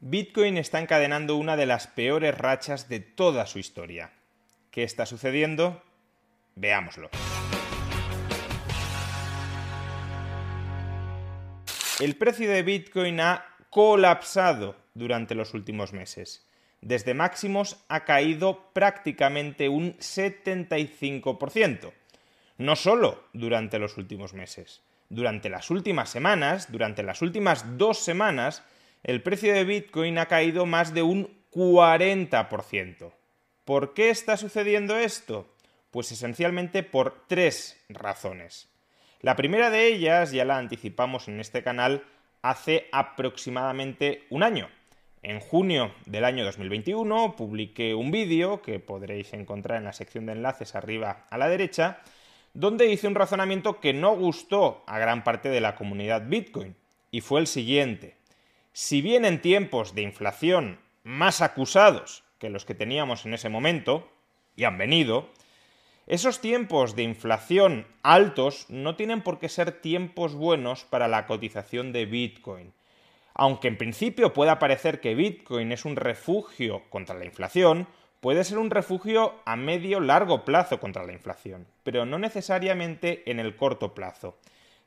Bitcoin está encadenando una de las peores rachas de toda su historia. ¿Qué está sucediendo? Veámoslo. El precio de Bitcoin ha colapsado durante los últimos meses. Desde máximos ha caído prácticamente un 75%. No solo durante los últimos meses. Durante las últimas semanas, durante las últimas dos semanas, el precio de Bitcoin ha caído más de un 40%. ¿Por qué está sucediendo esto? Pues esencialmente por tres razones. La primera de ellas, ya la anticipamos en este canal, hace aproximadamente un año. En junio del año 2021 publiqué un vídeo que podréis encontrar en la sección de enlaces arriba a la derecha, donde hice un razonamiento que no gustó a gran parte de la comunidad Bitcoin, y fue el siguiente. Si bien en tiempos de inflación más acusados que los que teníamos en ese momento, y han venido, esos tiempos de inflación altos no tienen por qué ser tiempos buenos para la cotización de Bitcoin. Aunque en principio pueda parecer que Bitcoin es un refugio contra la inflación, puede ser un refugio a medio largo plazo contra la inflación, pero no necesariamente en el corto plazo.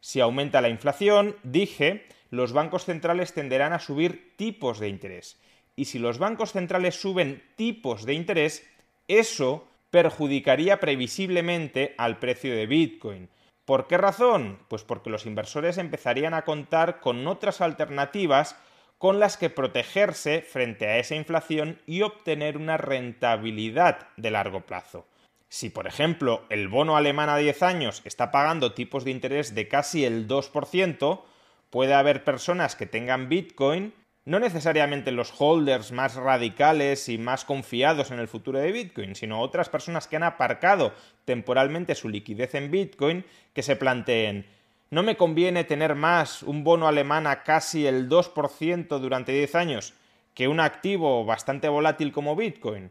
Si aumenta la inflación, dije, los bancos centrales tenderán a subir tipos de interés. Y si los bancos centrales suben tipos de interés, eso perjudicaría previsiblemente al precio de Bitcoin. ¿Por qué razón? Pues porque los inversores empezarían a contar con otras alternativas con las que protegerse frente a esa inflación y obtener una rentabilidad de largo plazo. Si, por ejemplo, el bono alemán a 10 años está pagando tipos de interés de casi el 2%, puede haber personas que tengan Bitcoin no necesariamente los holders más radicales y más confiados en el futuro de Bitcoin, sino otras personas que han aparcado temporalmente su liquidez en Bitcoin, que se planteen, ¿no me conviene tener más un bono alemán a casi el 2% durante 10 años que un activo bastante volátil como Bitcoin?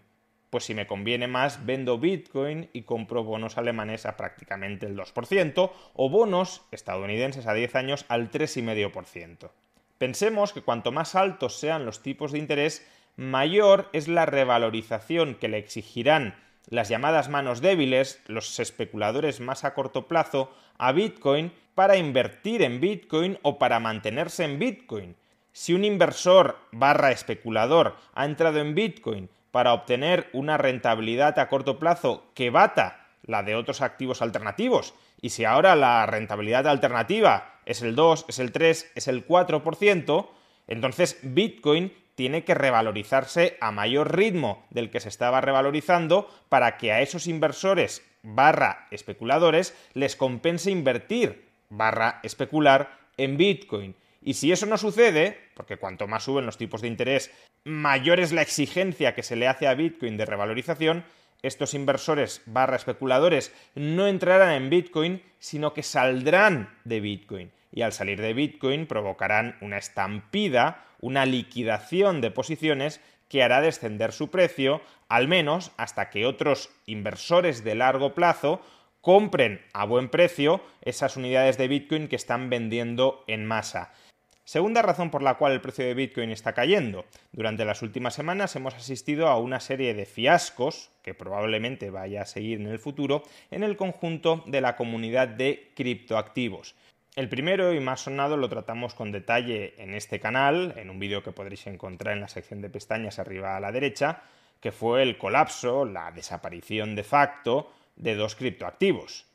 Pues si me conviene más, vendo Bitcoin y compro bonos alemanes a prácticamente el 2%, o bonos estadounidenses a 10 años al 3,5%. Pensemos que cuanto más altos sean los tipos de interés, mayor es la revalorización que le exigirán las llamadas manos débiles, los especuladores más a corto plazo, a Bitcoin para invertir en Bitcoin o para mantenerse en Bitcoin. Si un inversor barra especulador ha entrado en Bitcoin para obtener una rentabilidad a corto plazo que bata la de otros activos alternativos, y si ahora la rentabilidad alternativa es el 2, es el 3, es el 4%, entonces Bitcoin tiene que revalorizarse a mayor ritmo del que se estaba revalorizando para que a esos inversores barra especuladores les compense invertir barra especular en Bitcoin. Y si eso no sucede, porque cuanto más suben los tipos de interés, mayor es la exigencia que se le hace a Bitcoin de revalorización, estos inversores barra especuladores no entrarán en Bitcoin, sino que saldrán de Bitcoin. Y al salir de Bitcoin provocarán una estampida, una liquidación de posiciones que hará descender su precio, al menos hasta que otros inversores de largo plazo compren a buen precio esas unidades de Bitcoin que están vendiendo en masa. Segunda razón por la cual el precio de Bitcoin está cayendo. Durante las últimas semanas hemos asistido a una serie de fiascos, que probablemente vaya a seguir en el futuro, en el conjunto de la comunidad de criptoactivos. El primero y más sonado lo tratamos con detalle en este canal, en un vídeo que podréis encontrar en la sección de pestañas arriba a la derecha, que fue el colapso, la desaparición de facto de dos criptoactivos,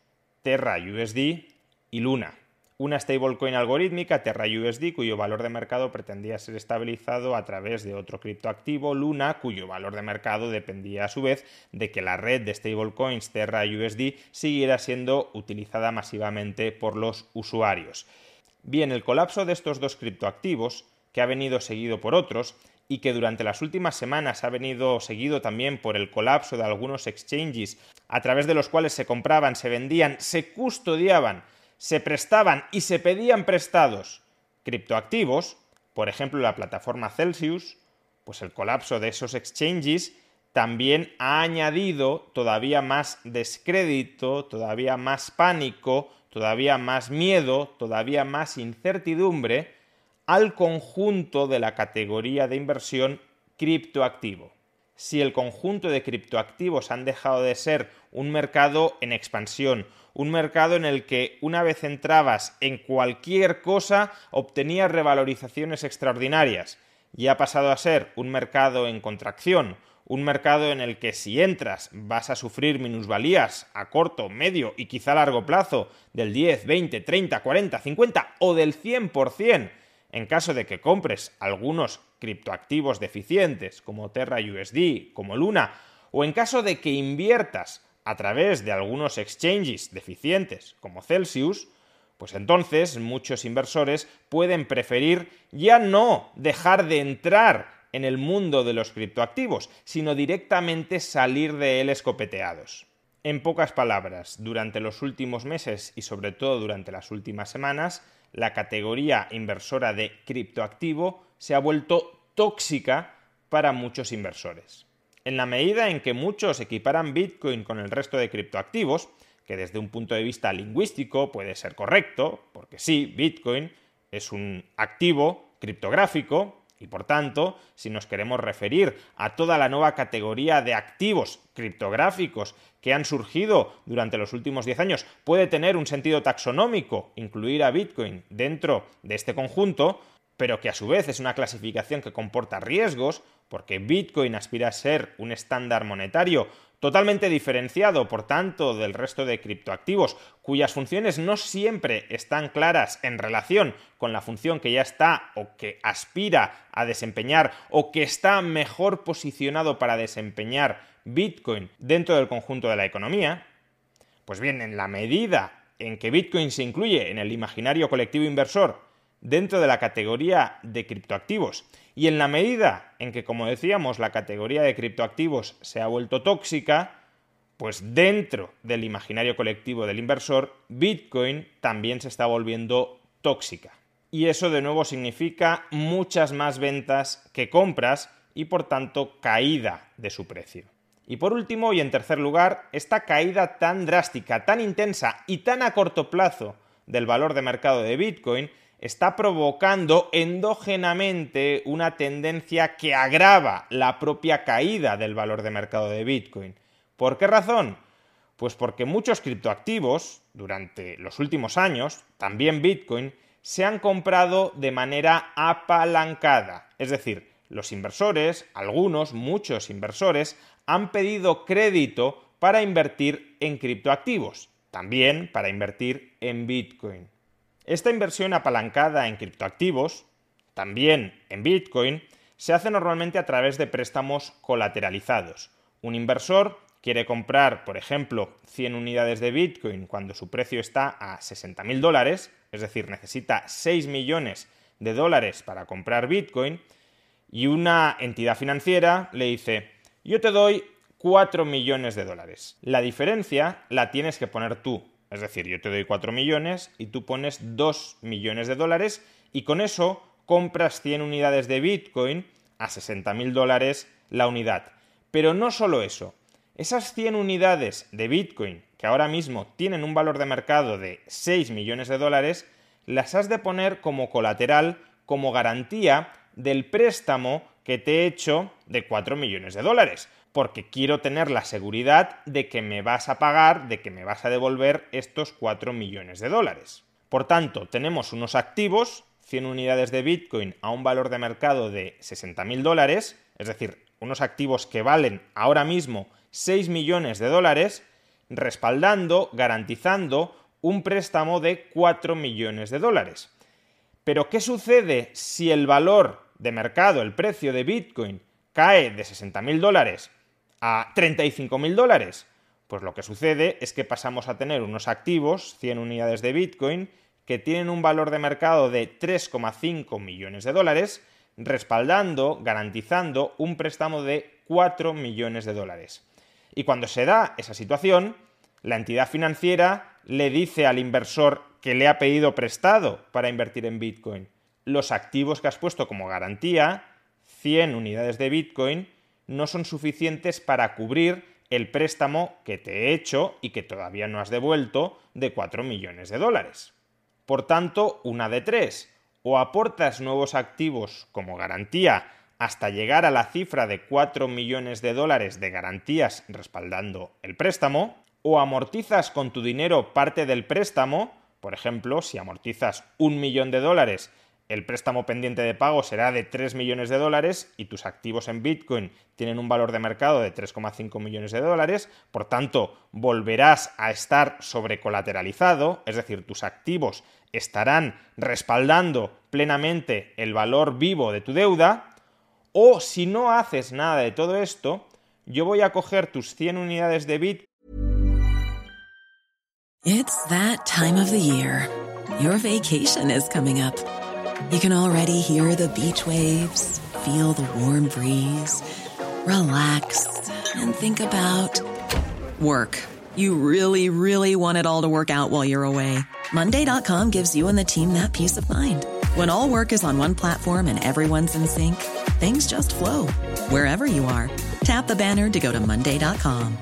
Terra USD y Luna una stablecoin algorítmica, TerraUSD, cuyo valor de mercado pretendía ser estabilizado a través de otro criptoactivo, Luna, cuyo valor de mercado dependía a su vez de que la red de stablecoins TerraUSD siguiera siendo utilizada masivamente por los usuarios. Bien, el colapso de estos dos criptoactivos, que ha venido seguido por otros, y que durante las últimas semanas ha venido seguido también por el colapso de algunos exchanges a través de los cuales se compraban, se vendían, se custodiaban, se prestaban y se pedían prestados criptoactivos, por ejemplo la plataforma Celsius, pues el colapso de esos exchanges también ha añadido todavía más descrédito, todavía más pánico, todavía más miedo, todavía más incertidumbre al conjunto de la categoría de inversión criptoactivo. Si el conjunto de criptoactivos han dejado de ser un mercado en expansión, un mercado en el que una vez entrabas en cualquier cosa obtenías revalorizaciones extraordinarias, y ha pasado a ser un mercado en contracción, un mercado en el que si entras vas a sufrir minusvalías a corto, medio y quizá largo plazo del 10, 20, 30, 40, 50 o del 100%, en caso de que compres algunos criptoactivos deficientes como Terra USD, como Luna, o en caso de que inviertas a través de algunos exchanges deficientes como Celsius, pues entonces muchos inversores pueden preferir ya no dejar de entrar en el mundo de los criptoactivos, sino directamente salir de él escopeteados. En pocas palabras, durante los últimos meses y sobre todo durante las últimas semanas, la categoría inversora de criptoactivo se ha vuelto tóxica para muchos inversores. En la medida en que muchos equiparan Bitcoin con el resto de criptoactivos, que desde un punto de vista lingüístico puede ser correcto, porque sí, Bitcoin es un activo criptográfico, y por tanto, si nos queremos referir a toda la nueva categoría de activos criptográficos que han surgido durante los últimos 10 años, puede tener un sentido taxonómico incluir a Bitcoin dentro de este conjunto, pero que a su vez es una clasificación que comporta riesgos, porque Bitcoin aspira a ser un estándar monetario totalmente diferenciado, por tanto, del resto de criptoactivos, cuyas funciones no siempre están claras en relación con la función que ya está o que aspira a desempeñar o que está mejor posicionado para desempeñar Bitcoin dentro del conjunto de la economía, pues bien, en la medida en que Bitcoin se incluye en el imaginario colectivo inversor dentro de la categoría de criptoactivos y en la medida en que, como decíamos, la categoría de criptoactivos se ha vuelto tóxica, pues dentro del imaginario colectivo del inversor, Bitcoin también se está volviendo tóxica. Y eso de nuevo significa muchas más ventas que compras y por tanto caída de su precio. Y por último y en tercer lugar, esta caída tan drástica, tan intensa y tan a corto plazo del valor de mercado de Bitcoin está provocando endógenamente una tendencia que agrava la propia caída del valor de mercado de Bitcoin. ¿Por qué razón? Pues porque muchos criptoactivos, durante los últimos años, también Bitcoin, se han comprado de manera apalancada. Es decir, los inversores, algunos, muchos inversores, han pedido crédito para invertir en criptoactivos, también para invertir en Bitcoin. Esta inversión apalancada en criptoactivos, también en Bitcoin, se hace normalmente a través de préstamos colateralizados. Un inversor quiere comprar, por ejemplo, 100 unidades de Bitcoin cuando su precio está a 60.000 dólares, es decir, necesita 6 millones de dólares para comprar Bitcoin, y una entidad financiera le dice, yo te doy 4 millones de dólares. La diferencia la tienes que poner tú, es decir, yo te doy 4 millones y tú pones 2 millones de dólares y con eso compras 100 unidades de Bitcoin a 60 mil dólares la unidad. Pero no solo eso, esas 100 unidades de Bitcoin que ahora mismo tienen un valor de mercado de 6 millones de dólares, las has de poner como colateral, como garantía del préstamo que te he hecho de 4 millones de dólares porque quiero tener la seguridad de que me vas a pagar, de que me vas a devolver estos 4 millones de dólares. Por tanto, tenemos unos activos, 100 unidades de Bitcoin a un valor de mercado de 60 mil dólares, es decir, unos activos que valen ahora mismo 6 millones de dólares, respaldando, garantizando un préstamo de 4 millones de dólares. Pero, ¿qué sucede si el valor de mercado, el precio de Bitcoin, cae de 60 mil dólares a 35.000 dólares? Pues lo que sucede es que pasamos a tener unos activos, 100 unidades de Bitcoin, que tienen un valor de mercado de 3,5 millones de dólares, respaldando, garantizando un préstamo de 4 millones de dólares. Y cuando se da esa situación, la entidad financiera le dice al inversor que le ha pedido prestado para invertir en Bitcoin, los activos que has puesto como garantía, 100 unidades de Bitcoin, no son suficientes para cubrir el préstamo que te he hecho y que todavía no has devuelto de 4 millones de dólares. Por tanto, una de tres, o aportas nuevos activos como garantía hasta llegar a la cifra de 4 millones de dólares de garantías respaldando el préstamo, o amortizas con tu dinero parte del préstamo, por ejemplo, si amortizas un millón de dólares el préstamo pendiente de pago será de 3 millones de dólares y tus activos en Bitcoin tienen un valor de mercado de 3,5 millones de dólares, por tanto volverás a estar sobrecolateralizado, es decir, tus activos estarán respaldando plenamente el valor vivo de tu deuda, o si no haces nada de todo esto, yo voy a coger tus 100 unidades de Bitcoin. It's that time of the year. Your vacation is coming up. You can already hear the beach waves, feel the warm breeze, relax, and think about work. You really, really want it all to work out while you're away. Monday.com gives you and the team that peace of mind. When all work is on one platform and everyone's in sync, things just flow wherever you are. Tap the banner to go to Monday.com.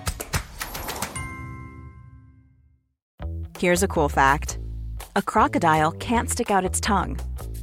Here's a cool fact a crocodile can't stick out its tongue.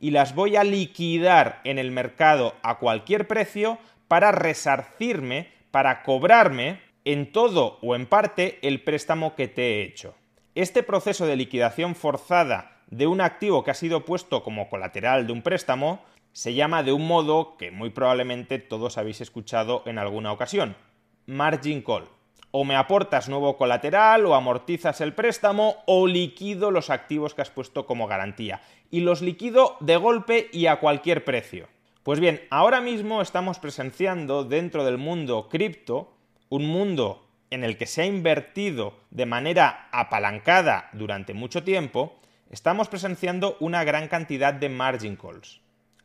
y las voy a liquidar en el mercado a cualquier precio para resarcirme, para cobrarme en todo o en parte el préstamo que te he hecho. Este proceso de liquidación forzada de un activo que ha sido puesto como colateral de un préstamo se llama de un modo que muy probablemente todos habéis escuchado en alguna ocasión, margin call o me aportas nuevo colateral o amortizas el préstamo o liquido los activos que has puesto como garantía. Y los liquido de golpe y a cualquier precio. Pues bien, ahora mismo estamos presenciando dentro del mundo cripto un mundo en el que se ha invertido de manera apalancada durante mucho tiempo, estamos presenciando una gran cantidad de margin calls.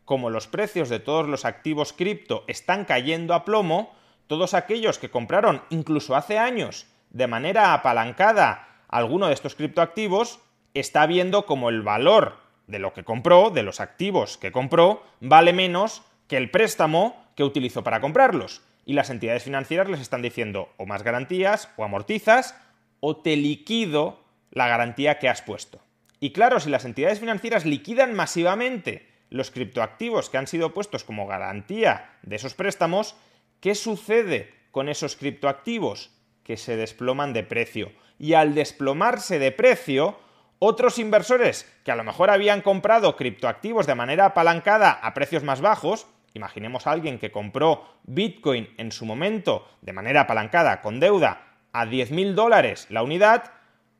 Como los precios de todos los activos cripto están cayendo a plomo, todos aquellos que compraron incluso hace años de manera apalancada alguno de estos criptoactivos, está viendo como el valor de lo que compró, de los activos que compró, vale menos que el préstamo que utilizó para comprarlos. Y las entidades financieras les están diciendo o más garantías, o amortizas, o te liquido la garantía que has puesto. Y claro, si las entidades financieras liquidan masivamente los criptoactivos que han sido puestos como garantía de esos préstamos, ¿Qué sucede con esos criptoactivos? Que se desploman de precio. Y al desplomarse de precio, otros inversores que a lo mejor habían comprado criptoactivos de manera apalancada a precios más bajos, imaginemos a alguien que compró Bitcoin en su momento de manera apalancada con deuda a 10.000 dólares la unidad,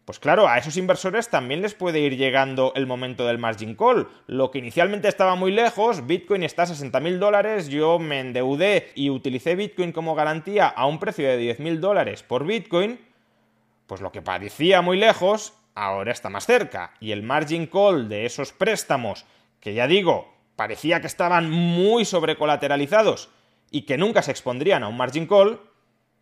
pues claro, a esos inversores también les puede ir llegando el momento del margin call. Lo que inicialmente estaba muy lejos, Bitcoin está a 60.000 dólares, yo me endeudé y utilicé Bitcoin como garantía a un precio de 10.000 dólares por Bitcoin, pues lo que parecía muy lejos, ahora está más cerca. Y el margin call de esos préstamos, que ya digo, parecía que estaban muy sobrecolateralizados y que nunca se expondrían a un margin call,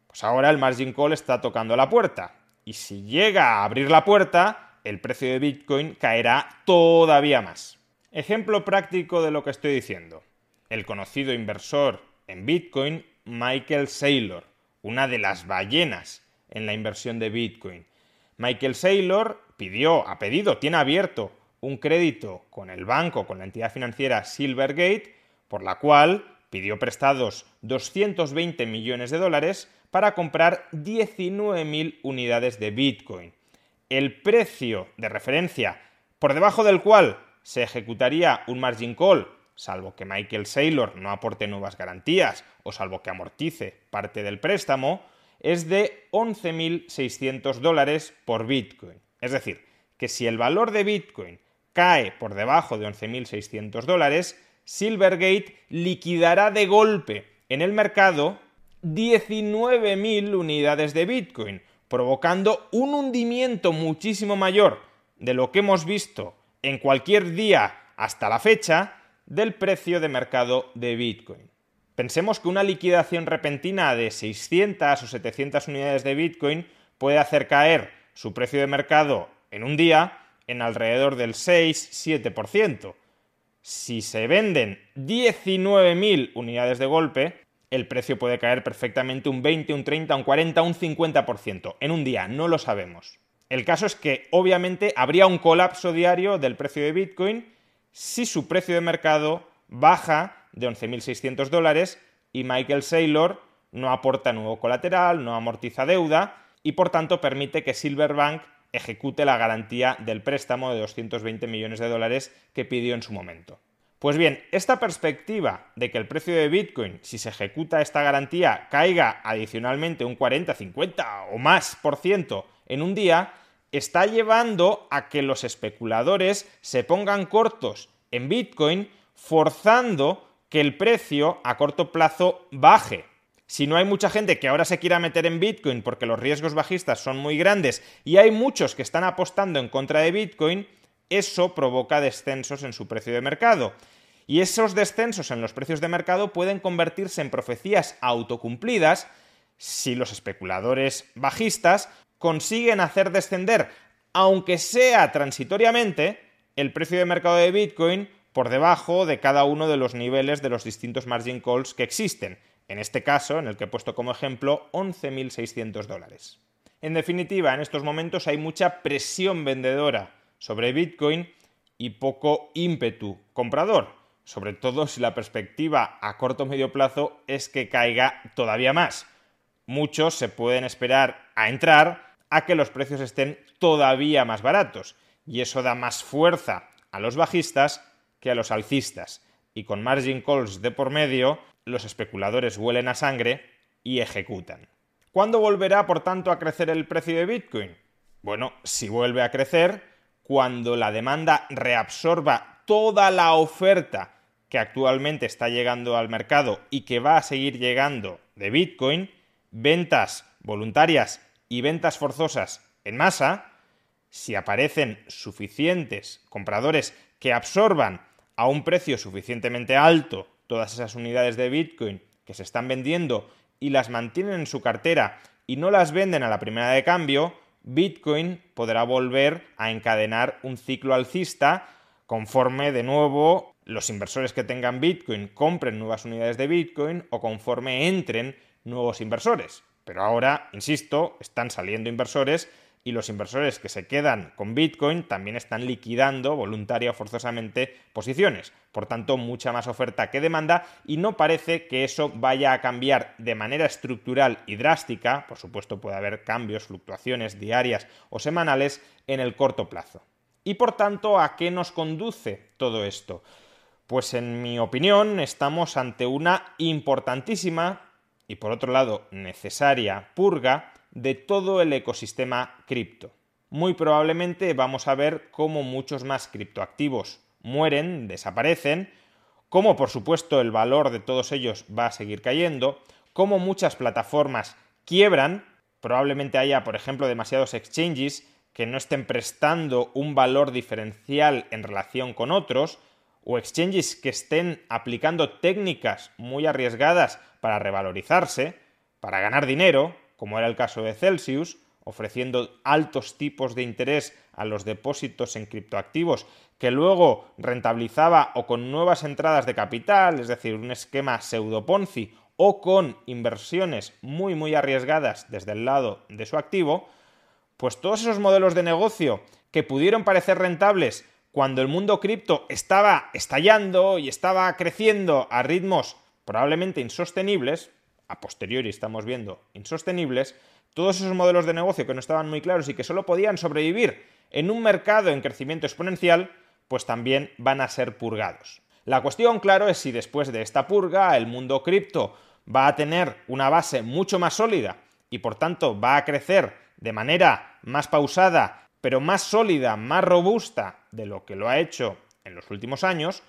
pues ahora el margin call está tocando la puerta y si llega a abrir la puerta, el precio de Bitcoin caerá todavía más. Ejemplo práctico de lo que estoy diciendo. El conocido inversor en Bitcoin, Michael Saylor, una de las ballenas en la inversión de Bitcoin. Michael Saylor pidió, ha pedido, tiene abierto un crédito con el banco, con la entidad financiera Silvergate, por la cual pidió prestados 220 millones de dólares para comprar 19.000 unidades de Bitcoin. El precio de referencia por debajo del cual se ejecutaría un margin call, salvo que Michael Saylor no aporte nuevas garantías o salvo que amortice parte del préstamo, es de 11.600 dólares por Bitcoin. Es decir, que si el valor de Bitcoin cae por debajo de 11.600 dólares, Silvergate liquidará de golpe en el mercado 19.000 unidades de Bitcoin, provocando un hundimiento muchísimo mayor de lo que hemos visto en cualquier día hasta la fecha del precio de mercado de Bitcoin. Pensemos que una liquidación repentina de 600 o 700 unidades de Bitcoin puede hacer caer su precio de mercado en un día en alrededor del 6-7%. Si se venden 19.000 unidades de golpe, el precio puede caer perfectamente un 20, un 30, un 40, un 50% en un día, no lo sabemos. El caso es que obviamente habría un colapso diario del precio de Bitcoin si su precio de mercado baja de 11.600 dólares y Michael Saylor no aporta nuevo colateral, no amortiza deuda y por tanto permite que Silverbank ejecute la garantía del préstamo de 220 millones de dólares que pidió en su momento. Pues bien, esta perspectiva de que el precio de Bitcoin, si se ejecuta esta garantía, caiga adicionalmente un 40, 50 o más por ciento en un día, está llevando a que los especuladores se pongan cortos en Bitcoin, forzando que el precio a corto plazo baje si no hay mucha gente que ahora se quiera meter en Bitcoin porque los riesgos bajistas son muy grandes y hay muchos que están apostando en contra de Bitcoin, eso provoca descensos en su precio de mercado. Y esos descensos en los precios de mercado pueden convertirse en profecías autocumplidas si los especuladores bajistas consiguen hacer descender, aunque sea transitoriamente, el precio de mercado de Bitcoin por debajo de cada uno de los niveles de los distintos margin calls que existen en este caso, en el que he puesto como ejemplo, 11.600 dólares. En definitiva, en estos momentos hay mucha presión vendedora sobre Bitcoin y poco ímpetu comprador, sobre todo si la perspectiva a corto o medio plazo es que caiga todavía más. Muchos se pueden esperar a entrar a que los precios estén todavía más baratos, y eso da más fuerza a los bajistas que a los alcistas, y con margin calls de por medio, los especuladores huelen a sangre y ejecutan. ¿Cuándo volverá, por tanto, a crecer el precio de Bitcoin? Bueno, si vuelve a crecer, cuando la demanda reabsorba toda la oferta que actualmente está llegando al mercado y que va a seguir llegando de Bitcoin, ventas voluntarias y ventas forzosas en masa, si aparecen suficientes compradores que absorban a un precio suficientemente alto todas esas unidades de Bitcoin que se están vendiendo y las mantienen en su cartera y no las venden a la primera de cambio, Bitcoin podrá volver a encadenar un ciclo alcista conforme de nuevo los inversores que tengan Bitcoin compren nuevas unidades de Bitcoin o conforme entren nuevos inversores. Pero ahora, insisto, están saliendo inversores y los inversores que se quedan con Bitcoin también están liquidando voluntaria o forzosamente posiciones. Por tanto, mucha más oferta que demanda y no parece que eso vaya a cambiar de manera estructural y drástica. Por supuesto, puede haber cambios, fluctuaciones diarias o semanales en el corto plazo. Y por tanto, ¿a qué nos conduce todo esto? Pues en mi opinión estamos ante una importantísima y por otro lado necesaria purga de todo el ecosistema cripto. Muy probablemente vamos a ver cómo muchos más criptoactivos mueren, desaparecen, cómo por supuesto el valor de todos ellos va a seguir cayendo, cómo muchas plataformas quiebran, probablemente haya, por ejemplo, demasiados exchanges que no estén prestando un valor diferencial en relación con otros, o exchanges que estén aplicando técnicas muy arriesgadas para revalorizarse, para ganar dinero, como era el caso de Celsius, ofreciendo altos tipos de interés a los depósitos en criptoactivos, que luego rentabilizaba o con nuevas entradas de capital, es decir, un esquema pseudo Ponzi, o con inversiones muy muy arriesgadas desde el lado de su activo, pues todos esos modelos de negocio que pudieron parecer rentables cuando el mundo cripto estaba estallando y estaba creciendo a ritmos probablemente insostenibles, a posteriori estamos viendo insostenibles, todos esos modelos de negocio que no estaban muy claros y que solo podían sobrevivir en un mercado en crecimiento exponencial, pues también van a ser purgados. La cuestión, claro, es si después de esta purga el mundo cripto va a tener una base mucho más sólida y por tanto va a crecer de manera más pausada, pero más sólida, más robusta de lo que lo ha hecho en los últimos años,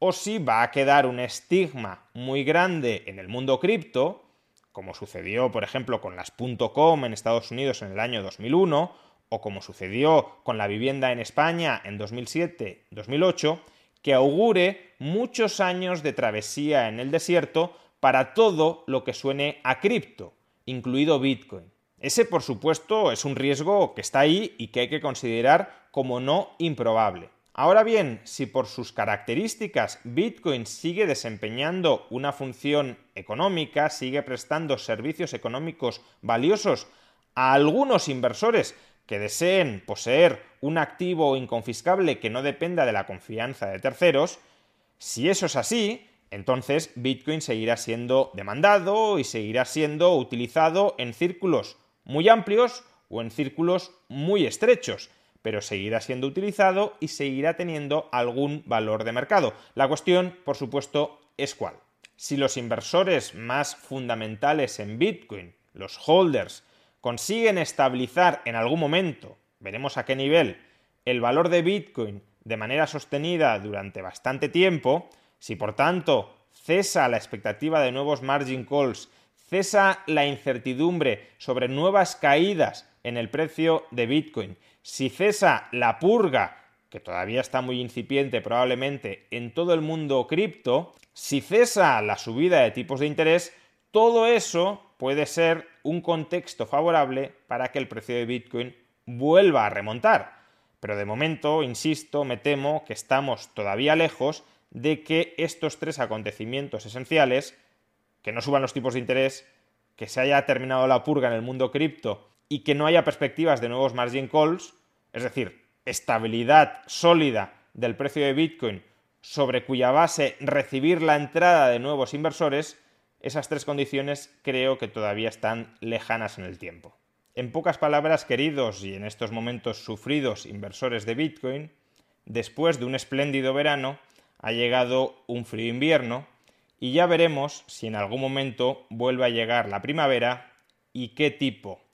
o si va a quedar un estigma muy grande en el mundo cripto, como sucedió, por ejemplo, con las .com en Estados Unidos en el año 2001, o como sucedió con la vivienda en España en 2007-2008, que augure muchos años de travesía en el desierto para todo lo que suene a cripto, incluido Bitcoin. Ese, por supuesto, es un riesgo que está ahí y que hay que considerar como no improbable. Ahora bien, si por sus características Bitcoin sigue desempeñando una función económica, sigue prestando servicios económicos valiosos a algunos inversores que deseen poseer un activo inconfiscable que no dependa de la confianza de terceros, si eso es así, entonces Bitcoin seguirá siendo demandado y seguirá siendo utilizado en círculos muy amplios o en círculos muy estrechos, pero seguirá siendo utilizado y seguirá teniendo algún valor de mercado. La cuestión, por supuesto, es cuál. Si los inversores más fundamentales en Bitcoin, los holders, consiguen estabilizar en algún momento, veremos a qué nivel, el valor de Bitcoin de manera sostenida durante bastante tiempo, si por tanto cesa la expectativa de nuevos margin calls, cesa la incertidumbre sobre nuevas caídas en el precio de Bitcoin, si cesa la purga, que todavía está muy incipiente probablemente en todo el mundo cripto, si cesa la subida de tipos de interés, todo eso puede ser un contexto favorable para que el precio de Bitcoin vuelva a remontar. Pero de momento, insisto, me temo que estamos todavía lejos de que estos tres acontecimientos esenciales, que no suban los tipos de interés, que se haya terminado la purga en el mundo cripto y que no haya perspectivas de nuevos margin calls, es decir, estabilidad sólida del precio de Bitcoin sobre cuya base recibir la entrada de nuevos inversores, esas tres condiciones creo que todavía están lejanas en el tiempo. En pocas palabras, queridos y en estos momentos sufridos inversores de Bitcoin, después de un espléndido verano, ha llegado un frío invierno y ya veremos si en algún momento vuelve a llegar la primavera y qué tipo